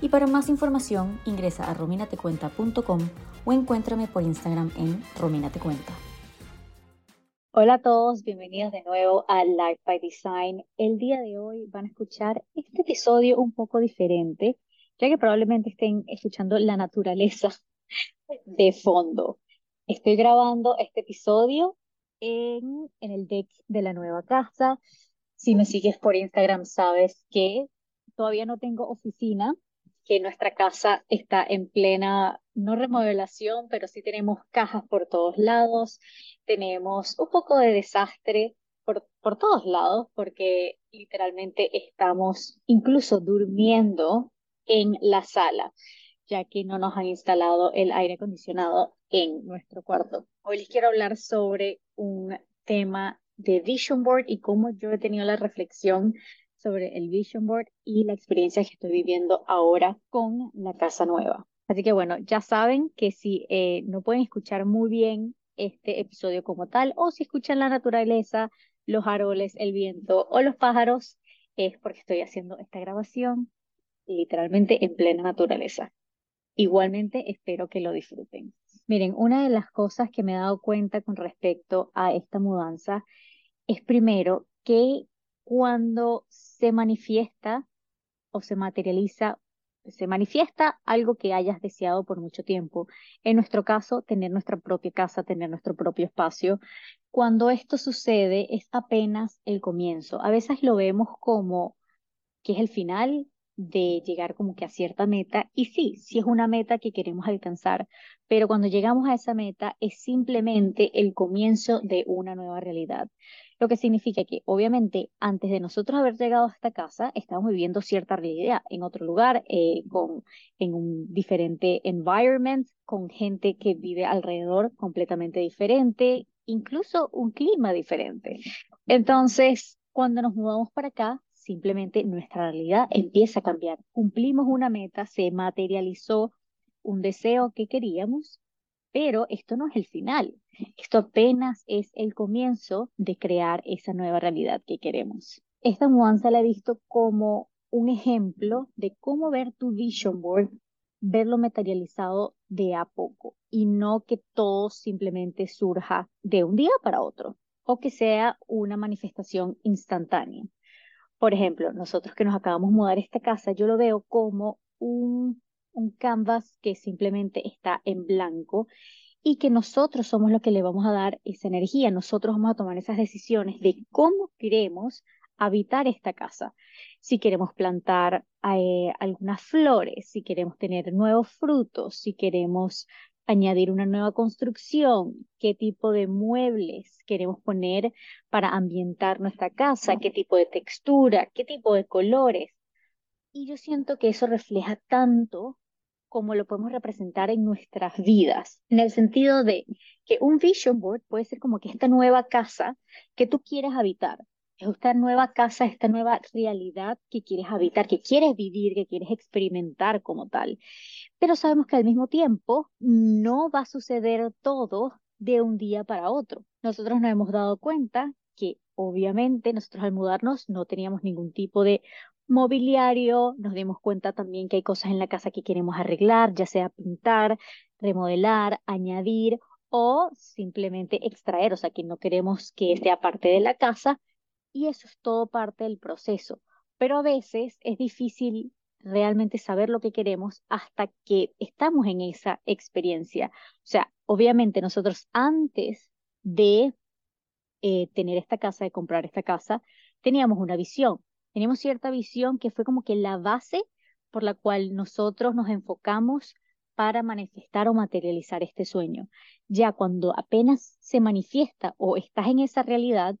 y para más información ingresa a rominatecuenta.com o encuéntrame por Instagram en rominatecuenta. Hola a todos, bienvenidos de nuevo a Life by Design. El día de hoy van a escuchar este episodio un poco diferente, ya que probablemente estén escuchando la naturaleza de fondo. Estoy grabando este episodio en, en el deck de la nueva casa. Si me sigues por Instagram sabes que todavía no tengo oficina, que nuestra casa está en plena, no remodelación, pero sí tenemos cajas por todos lados, tenemos un poco de desastre por, por todos lados, porque literalmente estamos incluso durmiendo en la sala, ya que no nos han instalado el aire acondicionado en nuestro cuarto. Hoy les quiero hablar sobre un tema de Vision Board y cómo yo he tenido la reflexión sobre el Vision Board y la experiencia que estoy viviendo ahora con la casa nueva. Así que bueno, ya saben que si eh, no pueden escuchar muy bien este episodio como tal, o si escuchan la naturaleza, los árboles, el viento o los pájaros, es porque estoy haciendo esta grabación literalmente en plena naturaleza. Igualmente espero que lo disfruten. Miren, una de las cosas que me he dado cuenta con respecto a esta mudanza es primero que cuando se manifiesta o se materializa, se manifiesta algo que hayas deseado por mucho tiempo. En nuestro caso, tener nuestra propia casa, tener nuestro propio espacio. Cuando esto sucede es apenas el comienzo. A veces lo vemos como que es el final de llegar como que a cierta meta. Y sí, sí es una meta que queremos alcanzar, pero cuando llegamos a esa meta es simplemente el comienzo de una nueva realidad. Lo que significa que, obviamente, antes de nosotros haber llegado a esta casa, estamos viviendo cierta realidad en otro lugar, eh, con, en un diferente environment, con gente que vive alrededor completamente diferente, incluso un clima diferente. Entonces, cuando nos mudamos para acá, simplemente nuestra realidad empieza a cambiar. Cumplimos una meta, se materializó un deseo que queríamos, pero esto no es el final. Esto apenas es el comienzo de crear esa nueva realidad que queremos. Esta mudanza la he visto como un ejemplo de cómo ver tu vision board, verlo materializado de a poco y no que todo simplemente surja de un día para otro o que sea una manifestación instantánea. Por ejemplo, nosotros que nos acabamos de mudar esta casa, yo lo veo como un, un canvas que simplemente está en blanco y que nosotros somos los que le vamos a dar esa energía, nosotros vamos a tomar esas decisiones de cómo queremos habitar esta casa. Si queremos plantar eh, algunas flores, si queremos tener nuevos frutos, si queremos añadir una nueva construcción, qué tipo de muebles queremos poner para ambientar nuestra casa, qué tipo de textura, qué tipo de colores. Y yo siento que eso refleja tanto como lo podemos representar en nuestras vidas, en el sentido de que un vision board puede ser como que esta nueva casa que tú quieres habitar, esta nueva casa, esta nueva realidad que quieres habitar, que quieres vivir, que quieres experimentar como tal. Pero sabemos que al mismo tiempo no va a suceder todo de un día para otro. Nosotros nos hemos dado cuenta que obviamente nosotros al mudarnos no teníamos ningún tipo de mobiliario, nos dimos cuenta también que hay cosas en la casa que queremos arreglar, ya sea pintar, remodelar, añadir o simplemente extraer, o sea, que no queremos que sea parte de la casa y eso es todo parte del proceso. Pero a veces es difícil realmente saber lo que queremos hasta que estamos en esa experiencia. O sea, obviamente nosotros antes de eh, tener esta casa, de comprar esta casa, teníamos una visión, teníamos cierta visión que fue como que la base por la cual nosotros nos enfocamos para manifestar o materializar este sueño. Ya cuando apenas se manifiesta o estás en esa realidad,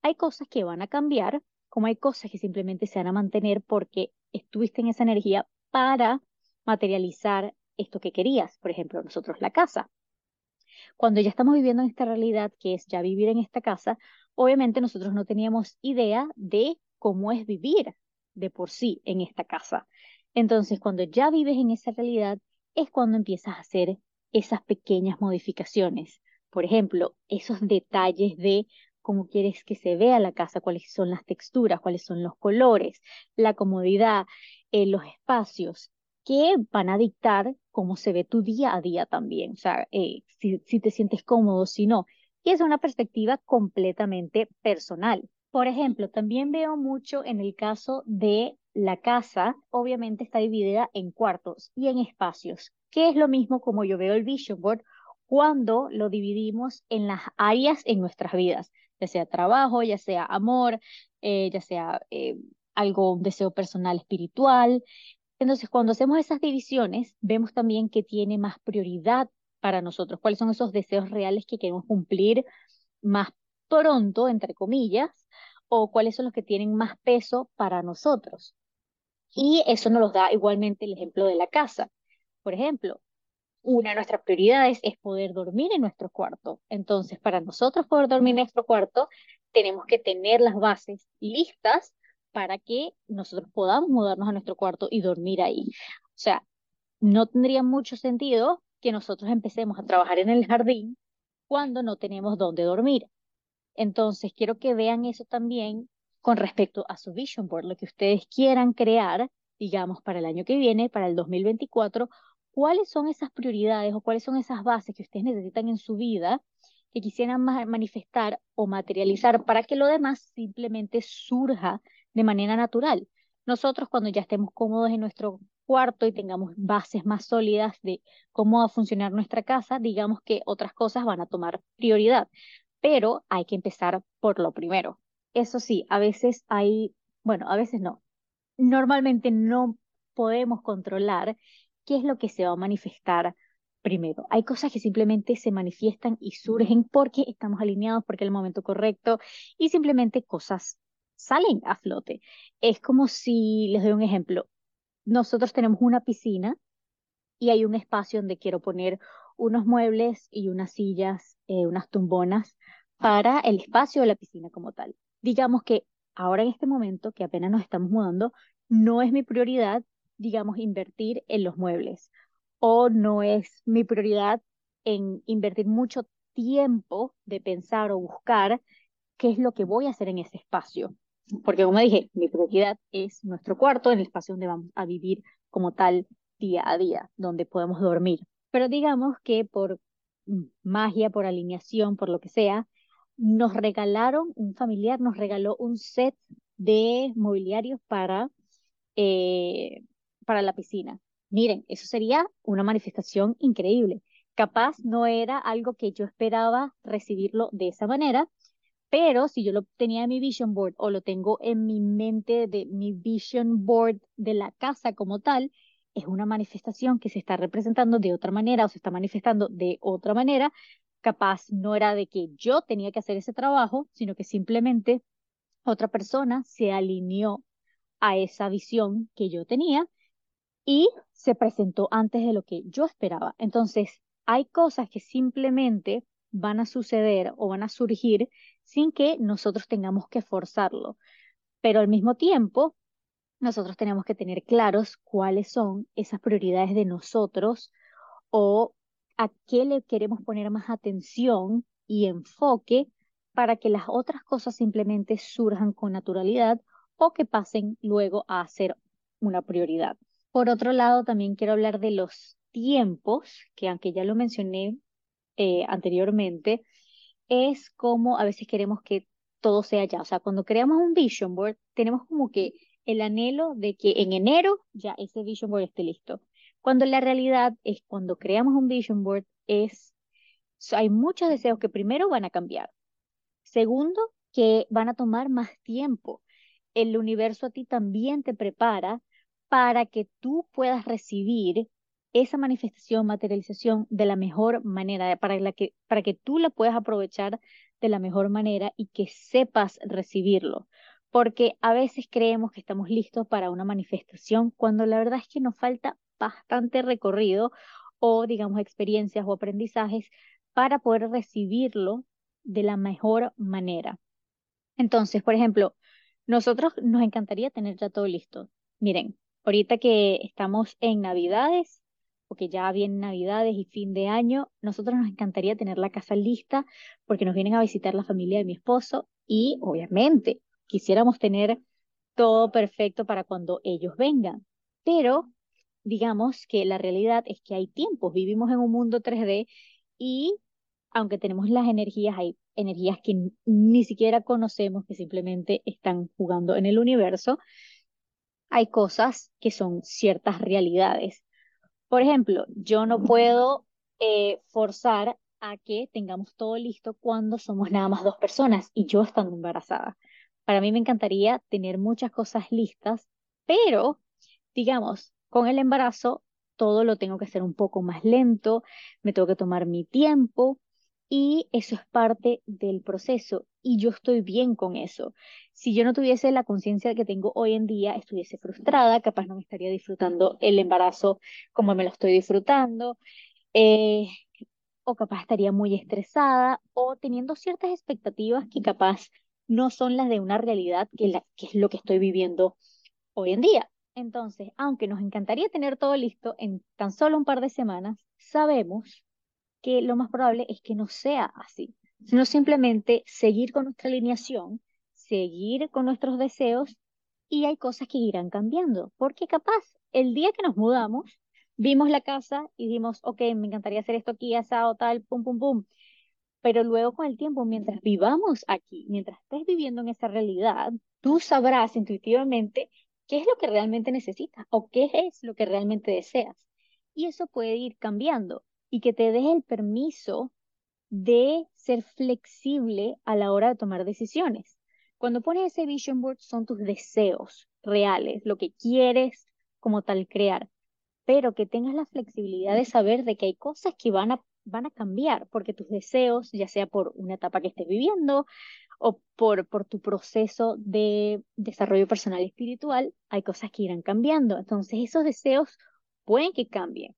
hay cosas que van a cambiar, como hay cosas que simplemente se van a mantener porque estuviste en esa energía para materializar esto que querías. Por ejemplo, nosotros la casa. cuando ya estamos viviendo en esta realidad, que es ya vivir en esta casa, obviamente nosotros no teníamos idea de cómo es vivir de por sí en esta casa. Entonces, cuando ya vives en esa realidad, es cuando empiezas a hacer esas pequeñas modificaciones. Por ejemplo, esos detalles de cómo quieres que se vea la casa, cuáles son las texturas, cuáles son los colores, la comodidad, eh, los espacios, que van a dictar cómo se ve tu día a día también. O sea, eh, si, si te sientes cómodo, si no. Y es una perspectiva completamente personal. Por ejemplo, también veo mucho en el caso de la casa, obviamente está dividida en cuartos y en espacios, que es lo mismo como yo veo el vision board cuando lo dividimos en las áreas en nuestras vidas, ya sea trabajo, ya sea amor, eh, ya sea eh, algo, un deseo personal, espiritual. Entonces, cuando hacemos esas divisiones, vemos también que tiene más prioridad para nosotros, cuáles son esos deseos reales que queremos cumplir más pronto, entre comillas, o cuáles son los que tienen más peso para nosotros. Y eso nos los da igualmente el ejemplo de la casa. Por ejemplo, una de nuestras prioridades es poder dormir en nuestro cuarto. Entonces, para nosotros poder dormir en nuestro cuarto, tenemos que tener las bases listas para que nosotros podamos mudarnos a nuestro cuarto y dormir ahí. O sea, no tendría mucho sentido que nosotros empecemos a trabajar en el jardín cuando no tenemos dónde dormir. Entonces, quiero que vean eso también con respecto a su vision board, lo que ustedes quieran crear, digamos, para el año que viene, para el 2024, cuáles son esas prioridades o cuáles son esas bases que ustedes necesitan en su vida que quisieran manifestar o materializar para que lo demás simplemente surja de manera natural. Nosotros cuando ya estemos cómodos en nuestro cuarto y tengamos bases más sólidas de cómo va a funcionar nuestra casa, digamos que otras cosas van a tomar prioridad pero hay que empezar por lo primero. Eso sí, a veces hay, bueno, a veces no. Normalmente no podemos controlar qué es lo que se va a manifestar primero. Hay cosas que simplemente se manifiestan y surgen porque estamos alineados, porque es el momento correcto y simplemente cosas salen a flote. Es como si, les doy un ejemplo, nosotros tenemos una piscina y hay un espacio donde quiero poner unos muebles y unas sillas, eh, unas tumbonas para el espacio de la piscina como tal. Digamos que ahora en este momento, que apenas nos estamos mudando, no es mi prioridad, digamos, invertir en los muebles o no es mi prioridad en invertir mucho tiempo de pensar o buscar qué es lo que voy a hacer en ese espacio. Porque como dije, mi prioridad es nuestro cuarto, el espacio donde vamos a vivir como tal día a día, donde podemos dormir. Pero digamos que por magia, por alineación, por lo que sea, nos regalaron, un familiar nos regaló un set de mobiliarios para, eh, para la piscina. Miren, eso sería una manifestación increíble. Capaz no era algo que yo esperaba recibirlo de esa manera, pero si yo lo tenía en mi vision board o lo tengo en mi mente de mi vision board de la casa como tal, es una manifestación que se está representando de otra manera o se está manifestando de otra manera capaz no era de que yo tenía que hacer ese trabajo, sino que simplemente otra persona se alineó a esa visión que yo tenía y se presentó antes de lo que yo esperaba. Entonces, hay cosas que simplemente van a suceder o van a surgir sin que nosotros tengamos que forzarlo. Pero al mismo tiempo, nosotros tenemos que tener claros cuáles son esas prioridades de nosotros o a qué le queremos poner más atención y enfoque para que las otras cosas simplemente surjan con naturalidad o que pasen luego a ser una prioridad. Por otro lado, también quiero hablar de los tiempos, que aunque ya lo mencioné eh, anteriormente, es como a veces queremos que todo sea ya. O sea, cuando creamos un vision board, tenemos como que el anhelo de que en enero ya ese vision board esté listo. Cuando la realidad es cuando creamos un vision board, es, hay muchos deseos que primero van a cambiar. Segundo, que van a tomar más tiempo. El universo a ti también te prepara para que tú puedas recibir esa manifestación, materialización de la mejor manera, para, que, para que tú la puedas aprovechar de la mejor manera y que sepas recibirlo. Porque a veces creemos que estamos listos para una manifestación cuando la verdad es que nos falta bastante recorrido o, digamos, experiencias o aprendizajes para poder recibirlo de la mejor manera. Entonces, por ejemplo, nosotros nos encantaría tener ya todo listo. Miren, ahorita que estamos en Navidades, porque ya vienen Navidades y fin de año, nosotros nos encantaría tener la casa lista porque nos vienen a visitar la familia de mi esposo y obviamente quisiéramos tener todo perfecto para cuando ellos vengan. Pero digamos que la realidad es que hay tiempos, vivimos en un mundo 3D y aunque tenemos las energías, hay energías que ni siquiera conocemos, que simplemente están jugando en el universo, hay cosas que son ciertas realidades. Por ejemplo, yo no puedo eh, forzar a que tengamos todo listo cuando somos nada más dos personas y yo estando embarazada. Para mí me encantaría tener muchas cosas listas, pero digamos, con el embarazo todo lo tengo que hacer un poco más lento, me tengo que tomar mi tiempo y eso es parte del proceso y yo estoy bien con eso. Si yo no tuviese la conciencia que tengo hoy en día, estuviese frustrada, capaz no me estaría disfrutando el embarazo como me lo estoy disfrutando, eh, o capaz estaría muy estresada o teniendo ciertas expectativas que capaz no son las de una realidad que, es lo que estoy viviendo hoy en día. Entonces, aunque nos encantaría tener todo listo en tan solo un par de semanas, sabemos que lo más probable es que no sea así, sino simplemente seguir con nuestra alineación, seguir con nuestros deseos y hay cosas que irán cambiando, porque capaz el día que nos mudamos, vimos la casa y dijimos, ok, me encantaría hacer esto aquí, asado, tal, pum, pum, pum. Pero luego con el tiempo, mientras vivamos aquí, mientras estés viviendo en esa realidad, tú sabrás intuitivamente qué es lo que realmente necesitas o qué es lo que realmente deseas. Y eso puede ir cambiando y que te des el permiso de ser flexible a la hora de tomar decisiones. Cuando pones ese vision board son tus deseos reales, lo que quieres como tal crear, pero que tengas la flexibilidad de saber de que hay cosas que van a, van a cambiar, porque tus deseos, ya sea por una etapa que estés viviendo o por, por tu proceso de desarrollo personal espiritual, hay cosas que irán cambiando. Entonces esos deseos pueden que cambien.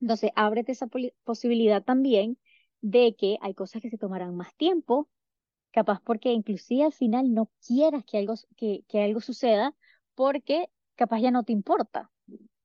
Entonces, ábrete esa posibilidad también de que hay cosas que se tomarán más tiempo, capaz porque inclusive al final no quieras que algo, que, que algo suceda porque capaz ya no te importa.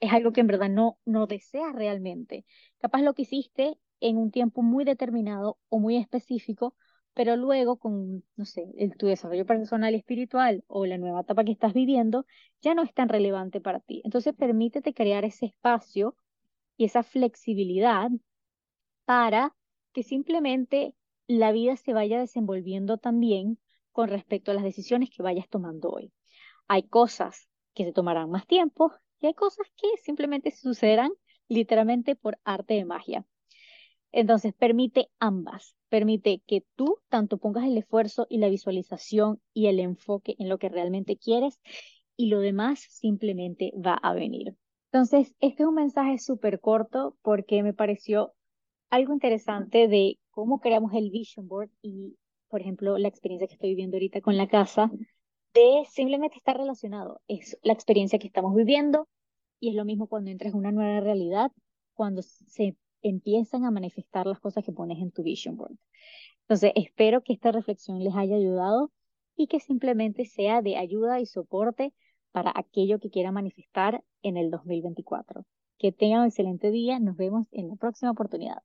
Es algo que en verdad no, no deseas realmente. Capaz lo que hiciste en un tiempo muy determinado o muy específico, pero luego con, no sé, el, tu desarrollo personal espiritual o la nueva etapa que estás viviendo, ya no es tan relevante para ti. Entonces, permítete crear ese espacio y esa flexibilidad para que simplemente la vida se vaya desenvolviendo también con respecto a las decisiones que vayas tomando hoy. Hay cosas que se tomarán más tiempo y hay cosas que simplemente sucederán literalmente por arte de magia. Entonces, permite ambas. Permite que tú tanto pongas el esfuerzo y la visualización y el enfoque en lo que realmente quieres y lo demás simplemente va a venir. Entonces, este es un mensaje súper corto porque me pareció algo interesante de cómo creamos el vision board y, por ejemplo, la experiencia que estoy viviendo ahorita con la casa, de simplemente estar relacionado. Es la experiencia que estamos viviendo y es lo mismo cuando entras en una nueva realidad, cuando se empiezan a manifestar las cosas que pones en tu vision board. Entonces, espero que esta reflexión les haya ayudado y que simplemente sea de ayuda y soporte para aquello que quiera manifestar en el 2024. Que tengan un excelente día. Nos vemos en la próxima oportunidad.